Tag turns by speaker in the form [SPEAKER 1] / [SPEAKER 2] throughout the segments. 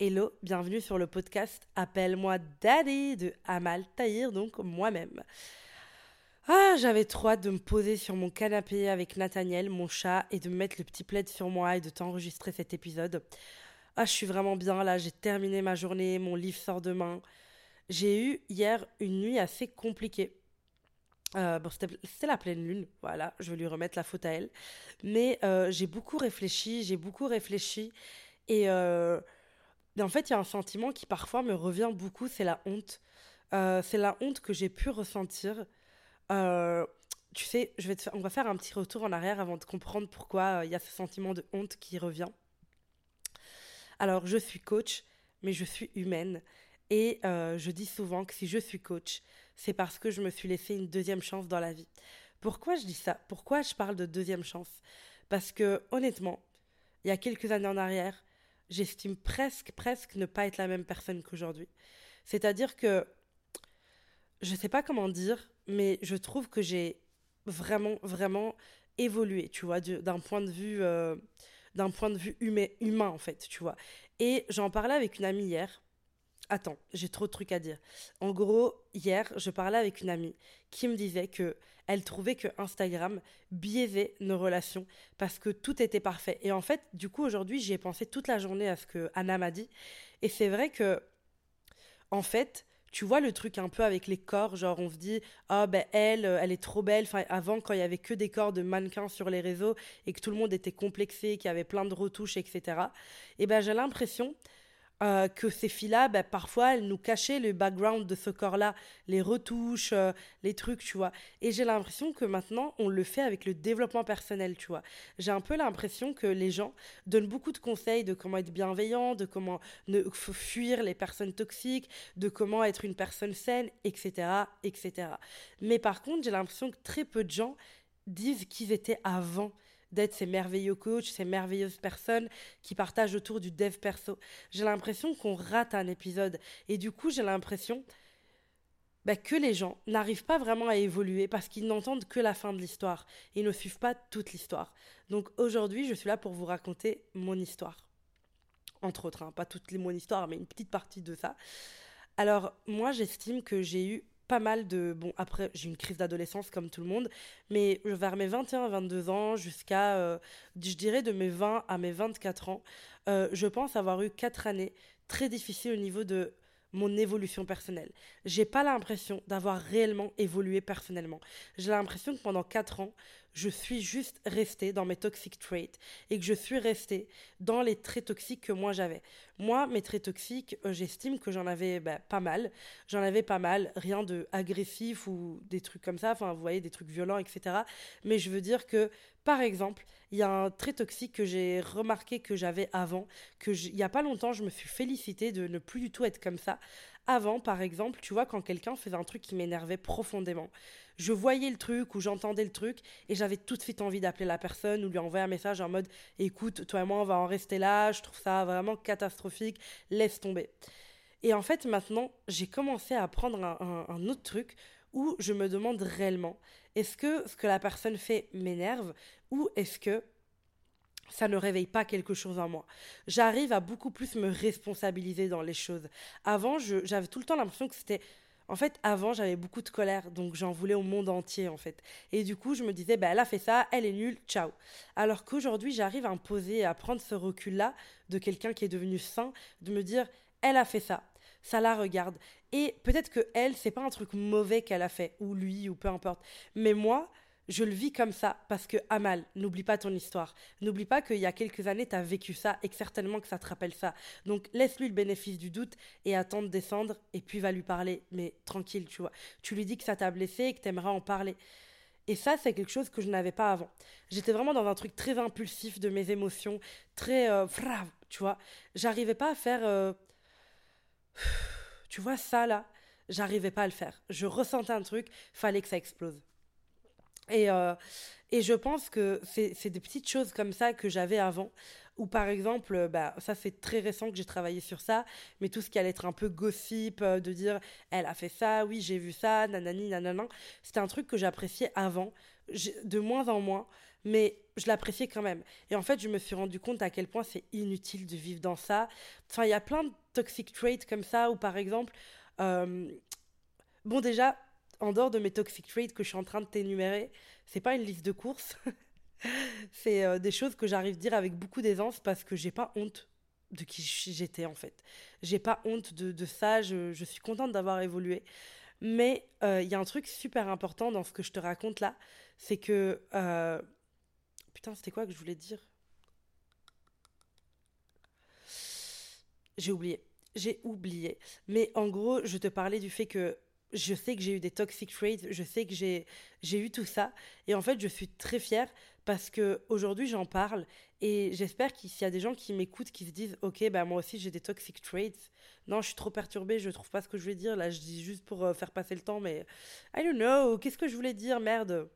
[SPEAKER 1] Hello, bienvenue sur le podcast Appelle-moi Daddy de Amal Tahir, donc moi-même. Ah, j'avais trop hâte de me poser sur mon canapé avec Nathaniel, mon chat, et de mettre le petit plaid sur moi et de t'enregistrer cet épisode. Ah, je suis vraiment bien là, j'ai terminé ma journée, mon livre sort demain. J'ai eu hier une nuit assez compliquée. Euh, bon, c'était la pleine lune, voilà, je vais lui remettre la faute à elle. Mais euh, j'ai beaucoup réfléchi, j'ai beaucoup réfléchi. Et euh, en fait, il y a un sentiment qui parfois me revient beaucoup, c'est la honte. Euh, c'est la honte que j'ai pu ressentir. Euh, tu sais, je vais on va faire un petit retour en arrière avant de comprendre pourquoi euh, il y a ce sentiment de honte qui revient. Alors, je suis coach, mais je suis humaine. Et je dis souvent que si je suis coach, c'est parce que je me suis laissé une deuxième chance dans la vie. Pourquoi je dis ça? Pourquoi je parle de deuxième chance? Parce que honnêtement, il y a quelques années en arrière, j'estime presque, presque ne pas être la même personne qu'aujourd'hui. C'est-à-dire que, je ne sais pas comment dire, mais je trouve que j'ai vraiment, vraiment évolué, tu vois, d'un point de vue, euh, d'un point de vue humain, humain, en fait, tu vois. Et j'en parlais avec une amie hier, Attends, j'ai trop de trucs à dire. En gros, hier, je parlais avec une amie qui me disait que elle trouvait que Instagram biaisait nos relations parce que tout était parfait. Et en fait, du coup, aujourd'hui, j'y ai pensé toute la journée à ce que Anna m'a dit. Et c'est vrai que, en fait, tu vois le truc un peu avec les corps, genre on se dit ah ben elle, elle est trop belle. Enfin avant quand il y avait que des corps de mannequins sur les réseaux et que tout le monde était complexé, qu'il y avait plein de retouches, etc. Et ben j'ai l'impression euh, que ces filles-là, bah, parfois, elles nous cachaient le background de ce corps-là, les retouches, euh, les trucs, tu vois. Et j'ai l'impression que maintenant, on le fait avec le développement personnel, tu vois. J'ai un peu l'impression que les gens donnent beaucoup de conseils de comment être bienveillant, de comment ne fuir les personnes toxiques, de comment être une personne saine, etc., etc. Mais par contre, j'ai l'impression que très peu de gens disent qu'ils étaient avant d'être ces merveilleux coachs, ces merveilleuses personnes qui partagent autour du dev perso. J'ai l'impression qu'on rate un épisode. Et du coup, j'ai l'impression bah, que les gens n'arrivent pas vraiment à évoluer parce qu'ils n'entendent que la fin de l'histoire. Ils ne suivent pas toute l'histoire. Donc aujourd'hui, je suis là pour vous raconter mon histoire. Entre autres, hein, pas toute mon histoire, mais une petite partie de ça. Alors, moi, j'estime que j'ai eu pas mal de... Bon, après, j'ai une crise d'adolescence comme tout le monde, mais vers mes 21-22 ans, jusqu'à, euh, je dirais, de mes 20 à mes 24 ans, euh, je pense avoir eu 4 années très difficiles au niveau de mon évolution personnelle. J'ai pas l'impression d'avoir réellement évolué personnellement. J'ai l'impression que pendant 4 ans, je suis juste restée dans mes toxic traits et que je suis restée dans les traits toxiques que moi j'avais. Moi, mes traits toxiques, euh, j'estime que j'en avais bah, pas mal. J'en avais pas mal, rien de agressif ou des trucs comme ça, enfin vous voyez, des trucs violents, etc. Mais je veux dire que, par exemple, il y a un trait toxique que j'ai remarqué que j'avais avant, que il y a pas longtemps, je me suis félicitée de ne plus du tout être comme ça. Avant, par exemple, tu vois, quand quelqu'un faisait un truc qui m'énervait profondément, je voyais le truc ou j'entendais le truc et j'avais tout de suite envie d'appeler la personne ou lui envoyer un message en mode écoute, toi et moi, on va en rester là, je trouve ça vraiment catastrophique, laisse tomber. Et en fait, maintenant, j'ai commencé à apprendre un, un autre truc où je me demande réellement est-ce que ce que la personne fait m'énerve ou est-ce que ça ne réveille pas quelque chose en moi? J'arrive à beaucoup plus me responsabiliser dans les choses. Avant, j'avais tout le temps l'impression que c'était... En fait, avant, j'avais beaucoup de colère, donc j'en voulais au monde entier, en fait. Et du coup, je me disais, bah, elle a fait ça, elle est nulle, ciao. Alors qu'aujourd'hui, j'arrive à me poser, à prendre ce recul-là de quelqu'un qui est devenu sain, de me dire, elle a fait ça, ça la regarde. Et peut-être que elle, c'est pas un truc mauvais qu'elle a fait, ou lui, ou peu importe. Mais moi, je le vis comme ça parce que Amal, n'oublie pas ton histoire. N'oublie pas qu'il y a quelques années, tu as vécu ça et que certainement que ça te rappelle ça. Donc laisse-lui le bénéfice du doute et attends de descendre et puis va lui parler. Mais tranquille, tu vois. Tu lui dis que ça t'a blessé et que t'aimerais en parler. Et ça, c'est quelque chose que je n'avais pas avant. J'étais vraiment dans un truc très impulsif de mes émotions, très... Euh, tu vois. J'arrivais pas à faire... Euh, tu vois, ça là, j'arrivais pas à le faire. Je ressentais un truc, fallait que ça explose. Et, euh, et je pense que c'est des petites choses comme ça que j'avais avant. Ou par exemple, bah, ça c'est très récent que j'ai travaillé sur ça, mais tout ce qui allait être un peu gossip, euh, de dire elle a fait ça, oui j'ai vu ça, nanani, nanana, c'était un truc que j'appréciais avant, de moins en moins. mais je l'appréciais quand même. Et en fait, je me suis rendu compte à quel point c'est inutile de vivre dans ça. Enfin, il y a plein de toxic traits comme ça, ou par exemple, euh, bon, déjà, en dehors de mes toxic traits que je suis en train de t'énumérer, c'est pas une liste de courses. c'est euh, des choses que j'arrive à dire avec beaucoup d'aisance parce que j'ai pas honte de qui j'étais en fait. J'ai pas honte de, ça, je, suis contente d'avoir évolué. Mais euh, il y a un truc super important dans ce que je te raconte là, c'est que... Euh, putain, c'était quoi que je voulais dire? J'ai oublié. J'ai oublié. Mais en gros, je te parlais du fait que je sais que j'ai eu des toxic traits, je sais que j'ai, eu tout ça. Et en fait, je suis très fière parce que aujourd'hui j'en parle et j'espère qu'il y a des gens qui m'écoutent qui se disent ok bah moi aussi j'ai des toxic traits. Non je suis trop perturbée je trouve pas ce que je vais dire. Là je dis juste pour euh, faire passer le temps mais I don't know. Qu'est-ce que je voulais dire? Merde.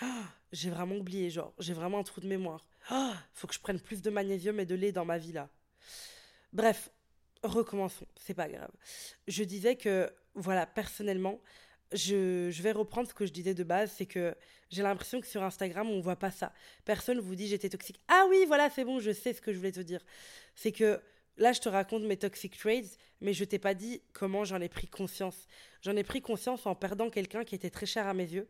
[SPEAKER 1] Ah, j'ai vraiment oublié genre j'ai vraiment un trou de mémoire. Ah, faut que je prenne plus de magnésium et de lait dans ma vie là. Bref recommençons c'est pas grave je disais que voilà personnellement je, vais reprendre ce que je disais de base, c'est que j'ai l'impression que sur Instagram, on voit pas ça. Personne vous dit j'étais toxique. Ah oui, voilà, c'est bon, je sais ce que je voulais te dire. C'est que là, je te raconte mes toxic traits, mais je t'ai pas dit comment j'en ai pris conscience. J'en ai pris conscience en perdant quelqu'un qui était très cher à mes yeux,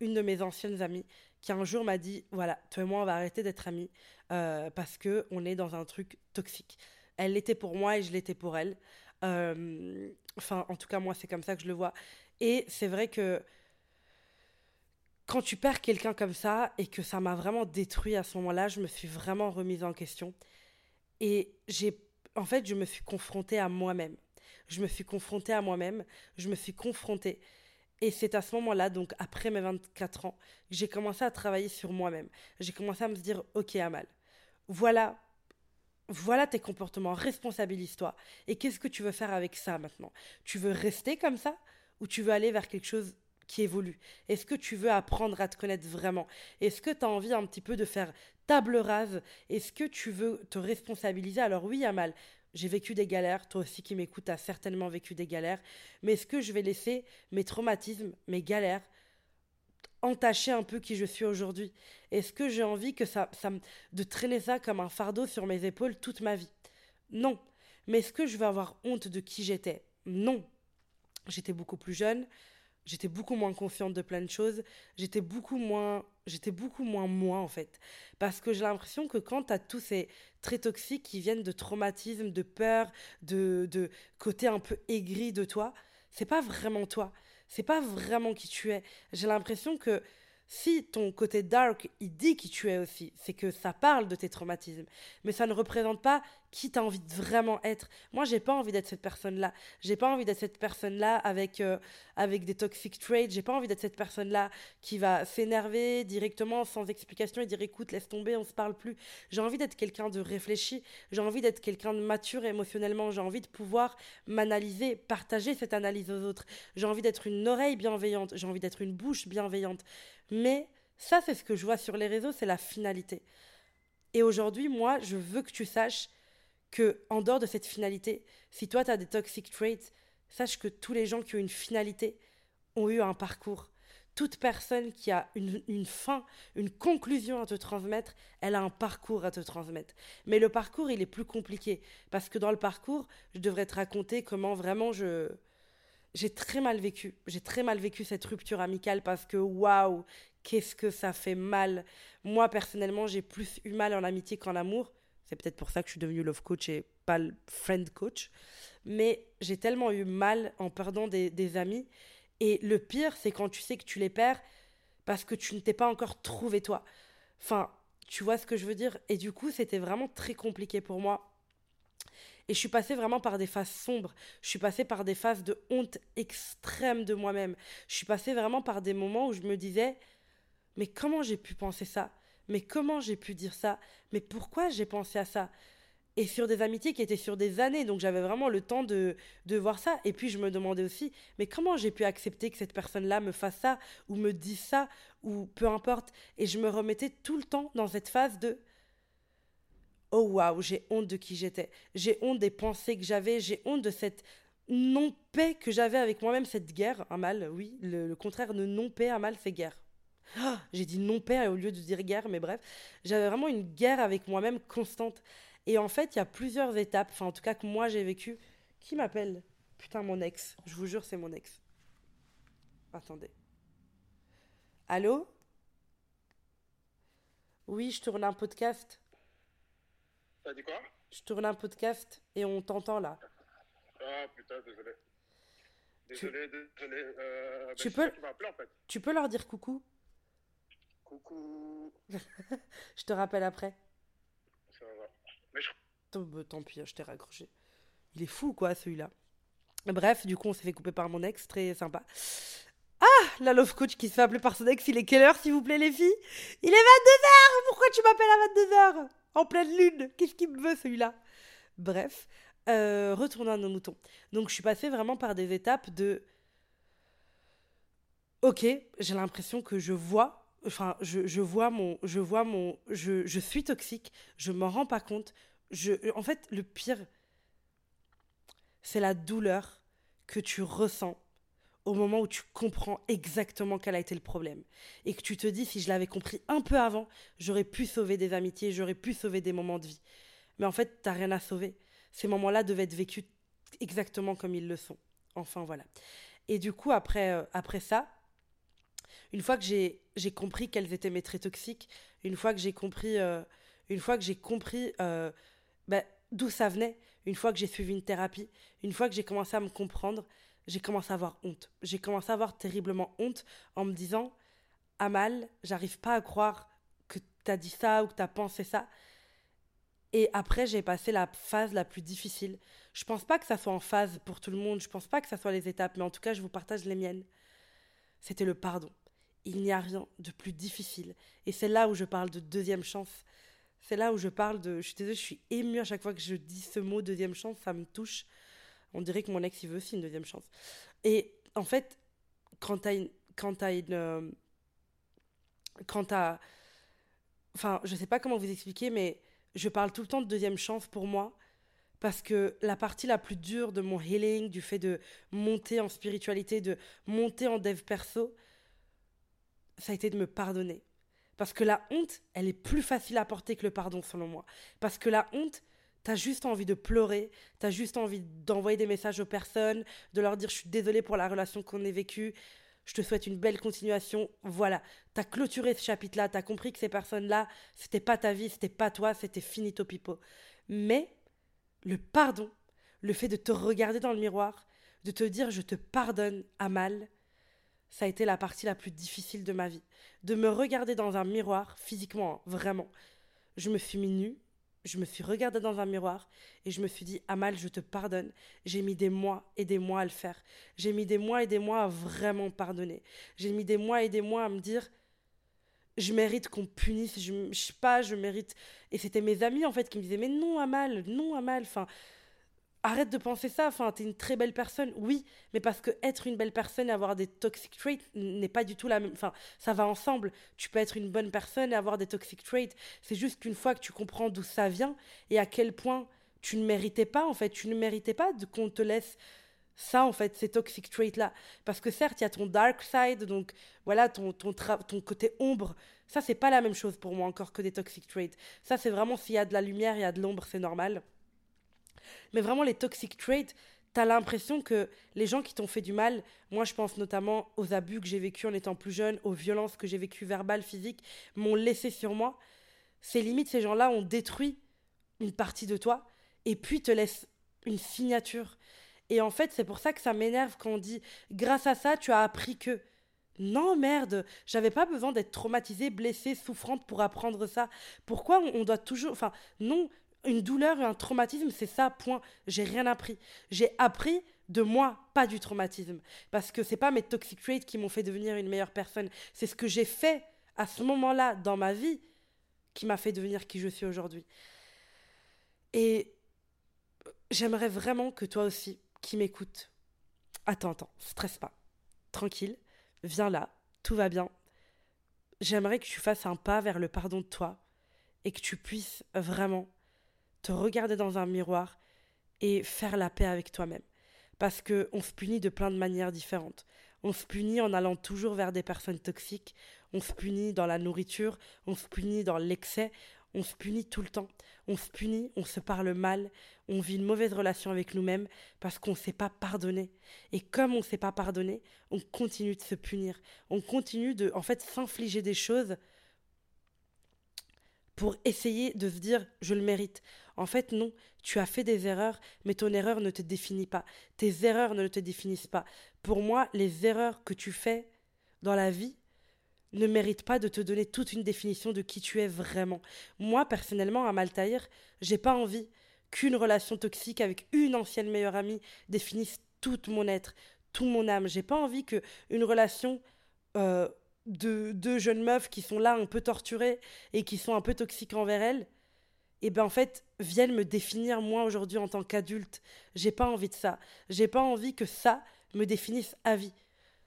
[SPEAKER 1] une de mes anciennes amies, qui un jour m'a dit voilà, toi et moi, on va arrêter d'être amis euh, parce que on est dans un truc toxique. Elle l'était pour moi et je l'étais pour elle. Euh, enfin, en tout cas, moi, c'est comme ça que je le vois. Et c'est vrai que quand tu perds quelqu'un comme ça et que ça m'a vraiment détruit à ce moment-là, je me suis vraiment remise en question. Et j'ai, en fait, je me suis confrontée à moi-même. Je me suis confrontée à moi-même. Je me suis confrontée. Et c'est à ce moment-là, donc après mes 24 ans, que j'ai commencé à travailler sur moi-même. J'ai commencé à me dire, ok Amal, voilà, voilà tes comportements, responsabilise-toi. Et qu'est-ce que tu veux faire avec ça maintenant? Tu veux rester comme ça? Ou tu veux aller vers quelque chose qui évolue? Est-ce que tu veux apprendre à te connaître vraiment? Est-ce que tu as envie un petit peu de faire table rase? Est-ce que tu veux te responsabiliser? Alors oui, Amal, j'ai vécu des galères, toi aussi qui m'écoutes as certainement vécu des galères, mais est-ce que je vais laisser mes traumatismes, mes galères entacher un peu qui je suis aujourd'hui. Est-ce que j'ai envie que ça, de traîner ça comme un fardeau sur mes épaules toute ma vie? Non. Mais est-ce que je vais avoir honte de qui j'étais? Non. J'étais beaucoup plus jeune, j'étais beaucoup moins confiante de plein de choses, j'étais beaucoup moins j'étais beaucoup moins moi en fait. Parce que j'ai l'impression que quand tu as tous ces traits toxiques qui viennent de traumatisme, de peur, de de côté un peu aigri de toi, c'est pas vraiment toi, c'est pas vraiment qui tu es. J'ai l'impression que si ton côté dark, il dit qui tu es aussi, c'est que ça parle de tes traumatismes, mais ça ne représente pas qui t'as envie de vraiment être. Moi, j'ai pas envie d'être cette personne-là. J'ai pas envie d'être cette personne-là avec, euh, avec des toxic traits. J'ai pas envie d'être cette personne-là qui va s'énerver directement, sans explication, et dire écoute, laisse tomber, on se parle plus. J'ai envie d'être quelqu'un de réfléchi. J'ai envie d'être quelqu'un de mature émotionnellement. J'ai envie de pouvoir m'analyser, partager cette analyse aux autres. J'ai envie d'être une oreille bienveillante. J'ai envie d'être une bouche bienveillante. Mais ça, c'est ce que je vois sur les réseaux, c'est la finalité. Et aujourd'hui, moi, je veux que tu saches que, en dehors de cette finalité, si toi, tu as des toxic traits, sache que tous les gens qui ont une finalité ont eu un parcours. Toute personne qui a une, fin, une conclusion à te transmettre, elle a un parcours à te transmettre. Mais le parcours, il est plus compliqué. Parce que dans le parcours, je devrais te raconter comment vraiment je, j'ai très mal vécu. J'ai très mal vécu cette rupture amicale parce que waouh, qu'est-ce que ça fait mal. Moi, personnellement, j'ai plus eu mal en amitié qu'en amour. C'est peut-être pour ça que je suis devenue love coach et pas friend coach. Mais j'ai tellement eu mal en perdant des, des amis. Et le pire, c'est quand tu sais que tu les perds parce que tu ne t'es pas encore trouvé toi. Enfin, tu vois ce que je veux dire? Et du coup, c'était vraiment très compliqué pour moi et je suis passée vraiment par des phases sombres. Je suis passée par des phases de honte extrême de moi-même. Je suis passée vraiment par des moments où je me disais, mais comment j'ai pu penser ça? Mais comment j'ai pu dire ça? Mais pourquoi j'ai pensé à ça? Et sur des amitiés qui étaient sur des années, donc j'avais vraiment le temps de, de voir ça. Et puis je me demandais aussi, mais comment j'ai pu accepter que cette personne-là me fasse ça, ou me dise ça, ou peu importe? Et je me remettais tout le temps dans cette phase de oh waouh, j'ai honte de qui j'étais, j'ai honte des pensées que j'avais, j'ai honte de cette non-paix que j'avais avec moi-même, cette guerre, un mal, oui, le, contraire de non-paix, un mal, c'est guerre. J'ai dit non-paix au lieu de dire guerre, mais bref, j'avais vraiment une guerre avec moi-même constante. Et en fait, il y a plusieurs étapes, enfin en tout cas que moi j'ai vécu. Qui m'appelle Putain, mon ex. Je vous jure, c'est mon ex. Attendez. Allô? Oui, je tourne un podcast.
[SPEAKER 2] T'as dit quoi?
[SPEAKER 1] Je tourne un podcast et on t'entend là.
[SPEAKER 2] Ah putain, désolé. Désolé, désolé. Euh, bah,
[SPEAKER 1] tu, peux...
[SPEAKER 2] en fait.
[SPEAKER 1] tu peux leur dire coucou?
[SPEAKER 2] Coucou.
[SPEAKER 1] je te rappelle après.
[SPEAKER 2] Ça va. Mais je...
[SPEAKER 1] Bah, tant pis, je t'ai raccroché. Il est fou, quoi, celui-là. Bref, du coup, on s'est fait couper par mon ex, très sympa. Ah, la love coach qui se fait appeler par son ex, il est quelle heure, s'il vous plaît, les filles? Il est 22h Pourquoi tu m'appelles à 22h En pleine lune Qu'est-ce qu'il me veut, celui-là? Bref, euh, retournons à nos moutons. Donc, je suis passée vraiment par des étapes de. Ok, j'ai l'impression que je vois. Enfin, je, vois mon. Je vois mon. Je, je suis toxique, je m'en rends pas compte. Je, en fait, le pire, c'est la douleur que tu ressens au moment où tu comprends exactement quel a été le problème. Et que tu te dis, si je l'avais compris un peu avant, j'aurais pu sauver des amitiés, j'aurais pu sauver des moments de vie. Mais en fait, t'as rien à sauver. Ces moments-là devaient être vécus exactement comme ils le sont. Enfin, voilà. Et du coup, après, euh, après ça, une fois que j'ai compris quels étaient mes traits toxiques, une fois que j'ai compris, euh, une fois que j'ai compris euh, ben, d'où ça venait, une fois que j'ai suivi une thérapie, une fois que j'ai commencé à me comprendre, j'ai commencé à avoir honte. J'ai commencé à avoir terriblement honte en me disant Amal, j'arrive pas à croire que t'as dit ça ou que t'as pensé ça. Et après, j'ai passé la phase la plus difficile. Je pense pas que ça soit en phase pour tout le monde, je pense pas que ça soit les étapes, mais en tout cas, je vous partage les miennes. C'était le pardon. Il n'y a rien de plus difficile. Et c'est là où je parle de deuxième chance. C'est là où je parle de. Je suis désolée, émue à chaque fois que je dis ce mot deuxième chance, ça me touche. On dirait que mon ex, il veut aussi une deuxième chance. Et en fait, quand t'as une. Quand t'as une. Euh, quand t'as. Enfin, je sais pas comment vous expliquer, mais je parle tout le temps de deuxième chance pour moi. Parce que la partie la plus dure de mon healing, du fait de monter en spiritualité, de monter en dev perso, ça a été de me pardonner. Parce que la honte, elle est plus facile à porter que le pardon, selon moi. Parce que la honte, T'as juste envie de pleurer, t'as juste envie d'envoyer des messages aux personnes, de leur dire je suis désolée pour la relation qu'on ait vécue, je te souhaite une belle continuation. Voilà, t'as clôturé ce chapitre-là, t'as compris que ces personnes-là, c'était pas ta vie, c'était pas toi, c'était finito pipo. Mais le pardon, le fait de te regarder dans le miroir, de te dire je te pardonne à mal, ça a été la partie la plus difficile de ma vie. De me regarder dans un miroir, physiquement, hein, vraiment. Je me suis mis nue, je me suis regardée dans un miroir et je me suis dit Amal, je te pardonne. J'ai mis des mois et des mois à le faire. J'ai mis des mois et des mois à vraiment pardonner. J'ai mis des mois et des mois à me dire je mérite qu'on punisse, je, je sais pas, je mérite. Et c'était mes amis en fait qui me disaient mais non Amal, non Amal, enfin arrête de penser ça, enfin, t'es une très belle personne, oui, mais parce que être une belle personne et avoir des toxic traits n'est pas du tout la même, enfin, ça va ensemble. Tu peux être une bonne personne et avoir des toxic traits. C'est juste qu'une fois que tu comprends d'où ça vient et à quel point tu ne méritais pas, en fait, tu ne méritais pas qu'on te laisse ça, en fait, ces toxic traits-là. Parce que certes, il y a ton dark side, donc voilà, ton, ton, ton côté ombre. Ça, c'est pas la même chose pour moi encore que des toxic traits. Ça, c'est vraiment s'il y a de la lumière, il y a de l'ombre, c'est normal. Mais vraiment, les toxic traits, t'as l'impression que les gens qui t'ont fait du mal, moi je pense notamment aux abus que j'ai vécu en étant plus jeune, aux violences que j'ai vécues verbales, physiques, m'ont laissé sur moi. C'est limite, ces gens-là ont détruit une partie de toi et puis te laissent une signature. Et en fait, c'est pour ça que ça m'énerve quand on dit grâce à ça, tu as appris que. Non, merde, j'avais pas besoin d'être traumatisée, blessée, souffrante pour apprendre ça. Pourquoi on doit toujours. Enfin, non, une douleur et un traumatisme, c'est ça, point. J'ai rien appris. J'ai appris de moi, pas du traumatisme. Parce que c'est pas mes toxic traits qui m'ont fait devenir une meilleure personne. C'est ce que j'ai fait à ce moment-là dans ma vie qui m'a fait devenir qui je suis aujourd'hui. Et j'aimerais vraiment que toi aussi, qui m'écoutes, attends, attends, stresse pas. Tranquille, viens là, tout va bien. J'aimerais que tu fasses un pas vers le pardon de toi et que tu puisses vraiment te regarder dans un miroir et faire la paix avec toi-même. parce que on se punit de plein de manières différentes. On se punit en allant toujours vers des personnes toxiques, on se punit dans la nourriture, on se punit dans l'excès, on se punit tout le temps. On se punit, on se parle mal, on vit une mauvaise relation avec nous-mêmes parce qu'on ne sait pas pardonner. Et comme on ne sait pas pardonner, on continue de se punir. On continue de, en fait, s'infliger des choses pour essayer de se dire je le mérite. En fait, non, tu as fait des erreurs, mais ton erreur ne te définit pas. Tes erreurs ne te définissent pas. Pour moi, les erreurs que tu fais dans la vie ne méritent pas de te donner toute une définition de qui tu es vraiment. Moi, personnellement, à Maltaïr, j'ai pas envie qu'une relation toxique avec une ancienne meilleure amie définisse tout mon être, tout mon âme. J'ai pas envie que une relation euh, de deux jeunes meufs qui sont là un peu torturées et qui sont un peu toxiques envers elles, et eh ben en fait viennent me définir moi aujourd'hui en tant qu'adulte. J'ai pas envie de ça. J'ai pas envie que ça me définisse à vie.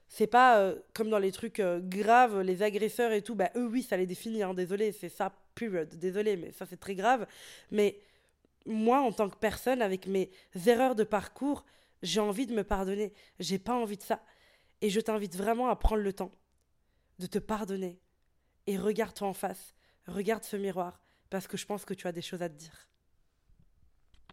[SPEAKER 1] C'est pas euh, comme dans les trucs euh, graves, les agresseurs et tout, bah eux oui, ça les définit, hein, désolé, c'est ça, period, désolé, mais ça c'est très grave. Mais moi, en tant que personne, avec mes erreurs de parcours, j'ai envie de me pardonner. J'ai pas envie de ça. Et je t'invite vraiment à prendre le temps de te pardonner. Et regarde-toi en face, regarde ce miroir, parce que je pense que tu as des choses à te dire.